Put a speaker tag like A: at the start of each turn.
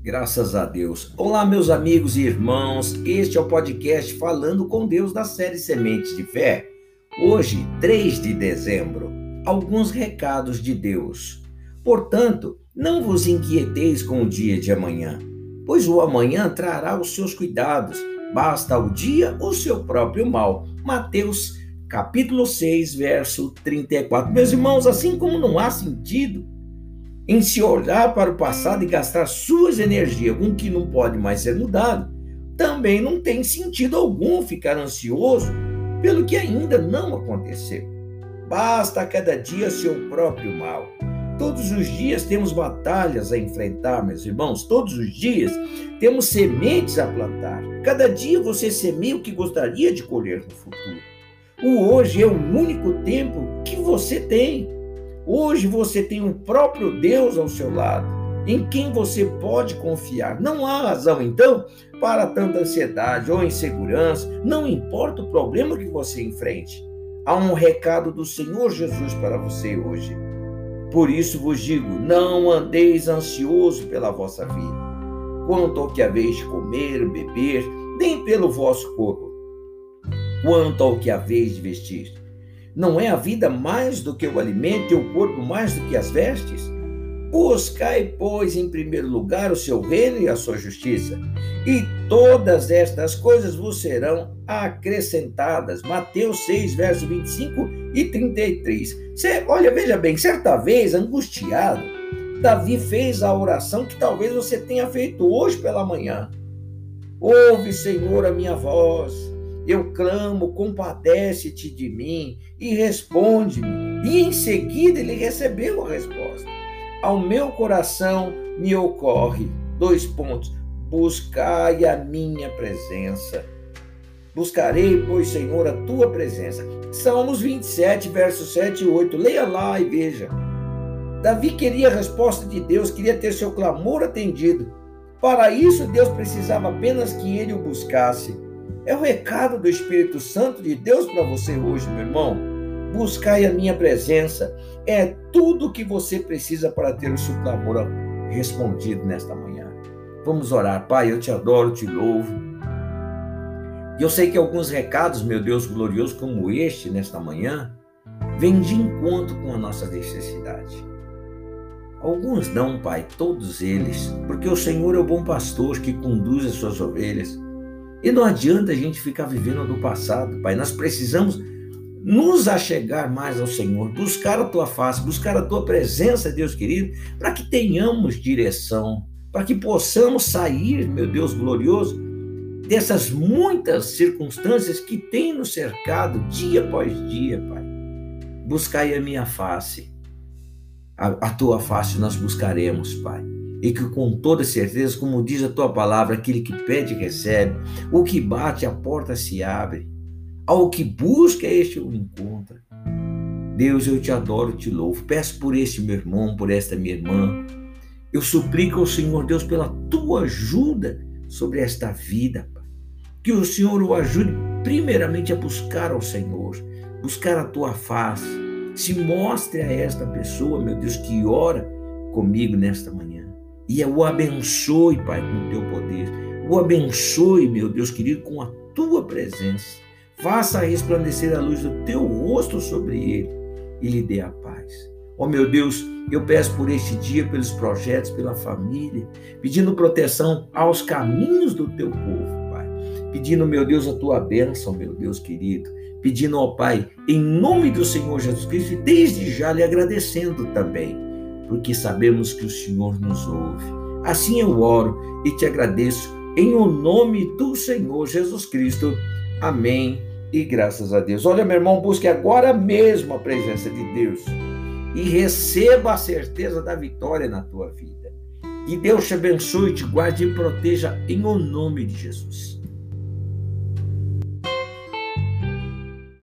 A: Graças a Deus. Olá, meus amigos e irmãos. Este é o podcast Falando com Deus da série Sementes de Fé. Hoje, 3 de dezembro, alguns recados de Deus. Portanto, não vos inquieteis com o dia de amanhã, pois o amanhã trará os seus cuidados. Basta ao dia o seu próprio mal. Mateus capítulo 6, verso 34. Meus irmãos, assim como não há sentido em se olhar para o passado e gastar suas energias com o que não pode mais ser mudado, também não tem sentido algum ficar ansioso pelo que ainda não aconteceu. Basta a cada dia seu próprio mal. Todos os dias temos batalhas a enfrentar, meus irmãos. Todos os dias temos sementes a plantar. Cada dia você semeia o que gostaria de colher no futuro. O hoje é o único tempo que você tem. Hoje você tem o próprio Deus ao seu lado, em quem você pode confiar. Não há razão, então, para tanta ansiedade ou insegurança, não importa o problema que você enfrente. Há um recado do Senhor Jesus para você hoje. Por isso vos digo: não andeis ansioso pela vossa vida, quanto ao que haveis de comer, beber, nem pelo vosso corpo, quanto ao que haveis de vestir. Não é a vida mais do que o alimento e o corpo mais do que as vestes? Buscai, pois, em primeiro lugar o seu reino e a sua justiça, e todas estas coisas vos serão acrescentadas. Mateus 6, verso 25 e 33. Você, olha, veja bem, certa vez, angustiado, Davi fez a oração que talvez você tenha feito hoje pela manhã. Ouve, Senhor, a minha voz eu clamo, compadece-te de mim e responde-me. E em seguida ele recebeu a resposta. Ao meu coração me ocorre, dois pontos, buscai a minha presença. Buscarei, pois, Senhor, a tua presença. Salmos 27, versos 7 e 8. Leia lá e veja. Davi queria a resposta de Deus, queria ter seu clamor atendido. Para isso, Deus precisava apenas que ele o buscasse. É o recado do Espírito Santo de Deus para você hoje, meu irmão. Buscai a minha presença. É tudo o que você precisa para ter o seu clamor respondido nesta manhã. Vamos orar. Pai, eu te adoro, te louvo. E eu sei que alguns recados, meu Deus glorioso, como este nesta manhã, vêm de encontro com a nossa necessidade. Alguns não, Pai, todos eles, porque o Senhor é o bom pastor que conduz as suas ovelhas. E não adianta a gente ficar vivendo do passado, Pai. Nós precisamos nos achegar mais ao Senhor, buscar a tua face, buscar a tua presença, Deus querido, para que tenhamos direção, para que possamos sair, meu Deus glorioso, dessas muitas circunstâncias que têm nos cercado dia após dia, Pai. Buscai a minha face, a, a tua face nós buscaremos, Pai e que com toda certeza, como diz a tua palavra, aquele que pede recebe, o que bate a porta se abre, ao que busca este o encontra. Deus, eu te adoro, te louvo. Peço por este meu irmão, por esta minha irmã. Eu suplico ao Senhor Deus pela tua ajuda sobre esta vida. Que o Senhor o ajude primeiramente a buscar ao Senhor, buscar a tua face. Se mostre a esta pessoa, meu Deus, que ora comigo nesta manhã e o abençoe, Pai, com o teu poder. O abençoe, meu Deus querido, com a tua presença. Faça resplandecer a luz do teu rosto sobre ele e lhe dê a paz. Ó oh, meu Deus, eu peço por este dia, pelos projetos, pela família, pedindo proteção aos caminhos do teu povo, Pai. Pedindo, meu Deus, a tua bênção, meu Deus querido. Pedindo ao Pai, em nome do Senhor Jesus Cristo, e desde já lhe agradecendo também porque sabemos que o Senhor nos ouve. Assim eu oro e te agradeço em o nome do Senhor Jesus Cristo. Amém. E graças a Deus. Olha, meu irmão, busque agora mesmo a presença de Deus e receba a certeza da vitória na tua vida. Que Deus te abençoe, te guarde e proteja em o nome de Jesus.